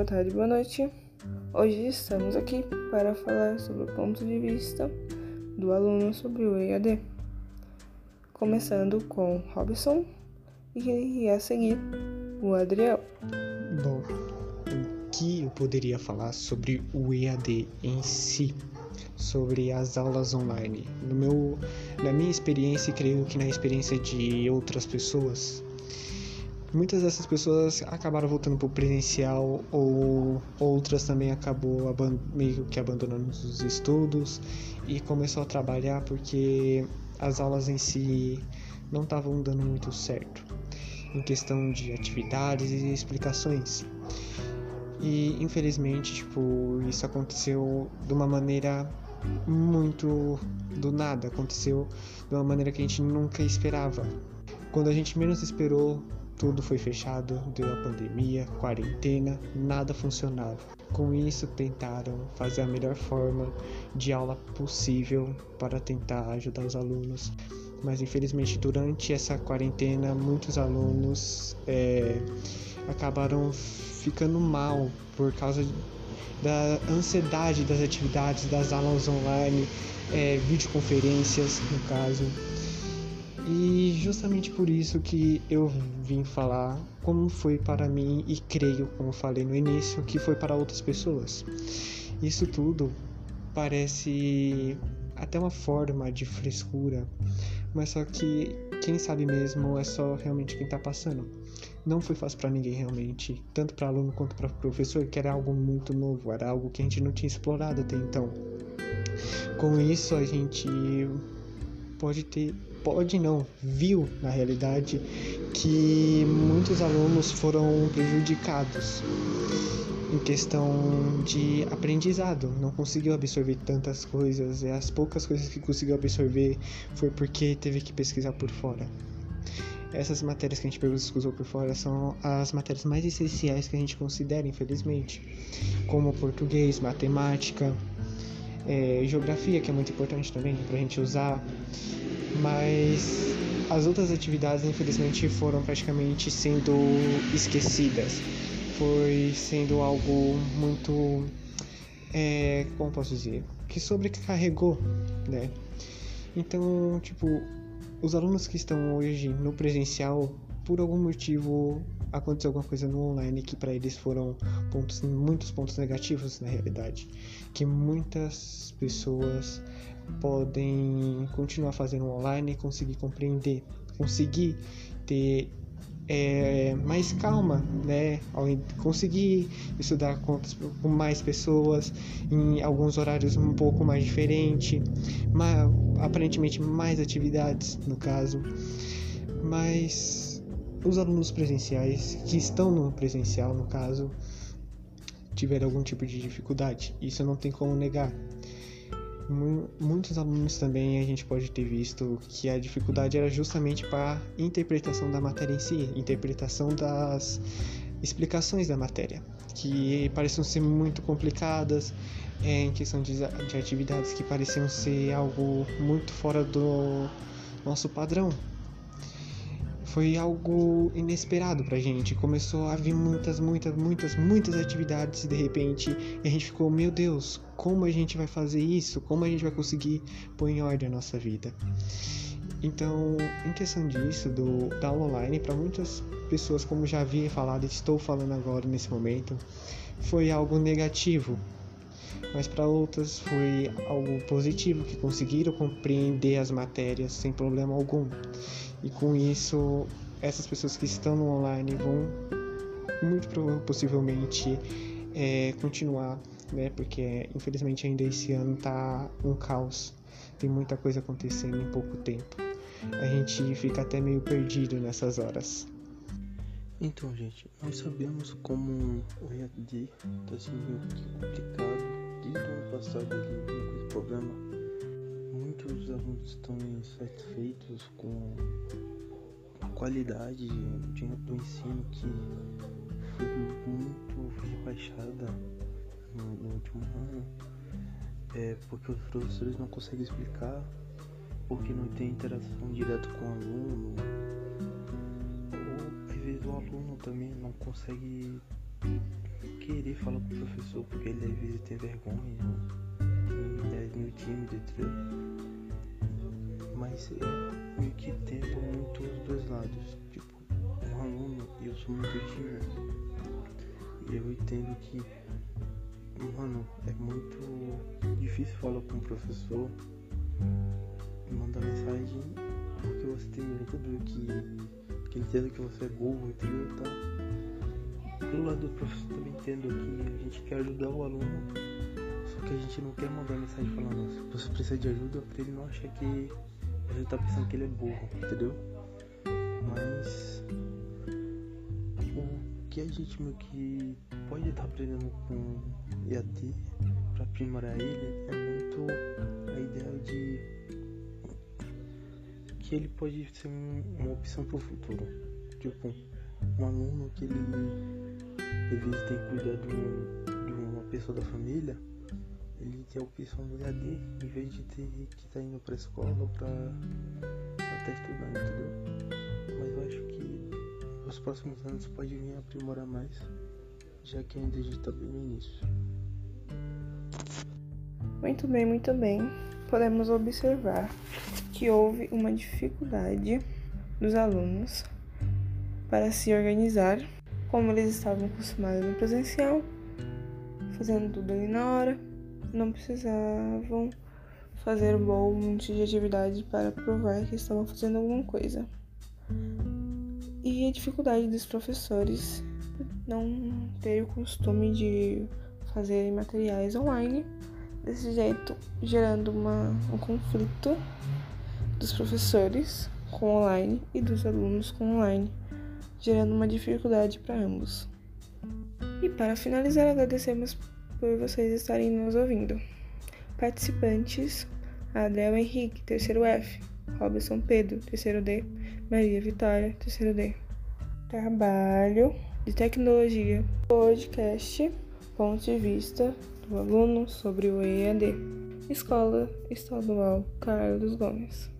boa tarde, boa noite. Hoje estamos aqui para falar sobre o ponto de vista do aluno sobre o EAD. Começando com Robson e a seguir o Adriel. Bom, o que eu poderia falar sobre o EAD em si? Sobre as aulas online. No meu, na minha experiência, e creio que na experiência de outras pessoas, muitas dessas pessoas acabaram voltando para o presencial ou outras também acabou meio que abandonando os estudos e começou a trabalhar porque as aulas em si não estavam dando muito certo em questão de atividades e explicações. E infelizmente, tipo, isso aconteceu de uma maneira muito do nada, aconteceu de uma maneira que a gente nunca esperava. Quando a gente menos esperou, tudo foi fechado, deu a pandemia, quarentena, nada funcionava. Com isso, tentaram fazer a melhor forma de aula possível para tentar ajudar os alunos. Mas infelizmente, durante essa quarentena, muitos alunos é, acabaram ficando mal por causa da ansiedade das atividades, das aulas online, é, videoconferências, no caso e justamente por isso que eu vim falar como foi para mim e creio, como falei no início, que foi para outras pessoas. Isso tudo parece até uma forma de frescura, mas só que quem sabe mesmo é só realmente quem está passando. Não foi fácil para ninguém realmente, tanto para aluno quanto para professor, que era algo muito novo, era algo que a gente não tinha explorado até então. Com isso a gente pode ter pode não, viu na realidade que muitos alunos foram prejudicados em questão de aprendizado, não conseguiu absorver tantas coisas, e as poucas coisas que conseguiu absorver foi porque teve que pesquisar por fora. Essas matérias que a gente pesquisou por fora são as matérias mais essenciais que a gente considera, infelizmente, como português, matemática, é, geografia, que é muito importante também para a gente usar, mas as outras atividades infelizmente foram praticamente sendo esquecidas. Foi sendo algo muito, é, como posso dizer, que sobrecarregou, né? Então, tipo, os alunos que estão hoje no presencial, por algum motivo aconteceu alguma coisa no online que para eles foram pontos, muitos pontos negativos na realidade, que muitas pessoas podem continuar fazendo online e conseguir compreender, conseguir ter é, mais calma, né? Conseguir estudar com, com mais pessoas em alguns horários um pouco mais diferente, mas, aparentemente mais atividades no caso, mas os alunos presenciais que estão no presencial no caso tiveram algum tipo de dificuldade, isso não tem como negar. Muitos alunos também a gente pode ter visto que a dificuldade era justamente para a interpretação da matéria em si, interpretação das explicações da matéria, que pareciam ser muito complicadas, é, em questão de, de atividades que pareciam ser algo muito fora do nosso padrão foi algo inesperado pra gente. Começou a vir muitas, muitas, muitas, muitas atividades de repente e a gente ficou, meu Deus, como a gente vai fazer isso? Como a gente vai conseguir pôr em ordem a nossa vida? Então, em questão disso, do, da aula online, para muitas pessoas, como já havia falado e estou falando agora nesse momento, foi algo negativo. Mas para outras foi algo positivo, que conseguiram compreender as matérias sem problema algum. E com isso, essas pessoas que estão no online vão muito possivelmente é, continuar, né? Porque infelizmente ainda esse ano tá um caos. Tem muita coisa acontecendo em pouco tempo. A gente fica até meio perdido nessas horas. Então, gente, nós sabemos como o EAD está sendo complicado desde o ano passado ele com esse muitos alunos estão insatisfeitos com a qualidade de, do ensino que foi muito rebaixada no, no último ano, é porque os professores não conseguem explicar, porque não tem interação direta com o aluno, ou às vezes o aluno também não consegue querer falar com o professor, porque ele às vezes tem vergonha é meio tímido, entendeu? Mas eu meio que tento muito os dois lados. Tipo, um aluno, eu sou muito tímido. E eu entendo que, mano, é muito difícil falar com o professor mandar mensagem porque você tem medo que, que ele entenda que você é burro, entendeu? Então, pelo lado do professor também entendo que a gente quer ajudar o aluno, só que a gente não quer mandar mensagem falando, se você precisa de ajuda, pra ele não achar que gente tá pensando que ele é burro, entendeu? Mas o que a gente meio que pode estar tá aprendendo com EAD para aprimorar ele é muito a ideia de que ele pode ser um, uma opção para o futuro. Tipo, um aluno que ele, às vezes tem que cuidar de, um, de uma pessoa da família, ele tem a opção do EAD em vez de ter que estar tá indo para a escola para estar estudando, entendeu? Mas eu acho que nos próximos anos pode vir aprimorar mais, já que ainda a gente está bem no início. Muito bem, muito bem. Podemos observar que houve uma dificuldade dos alunos para se organizar, como eles estavam acostumados no presencial, fazendo tudo ali na hora, não precisavam fazer um monte de atividade para provar que estavam fazendo alguma coisa. E a dificuldade dos professores não ter o costume de fazer materiais online, desse jeito gerando uma, um conflito dos professores com online e dos alunos com online, gerando uma dificuldade para ambos. E para finalizar, agradecemos por vocês estarem nos ouvindo. Participantes: Adriel Henrique, terceiro F, Robson Pedro, terceiro D, Maria Vitória, terceiro D. Trabalho de tecnologia, podcast, ponto de vista do aluno sobre o EAD. Escola Estadual Carlos Gomes.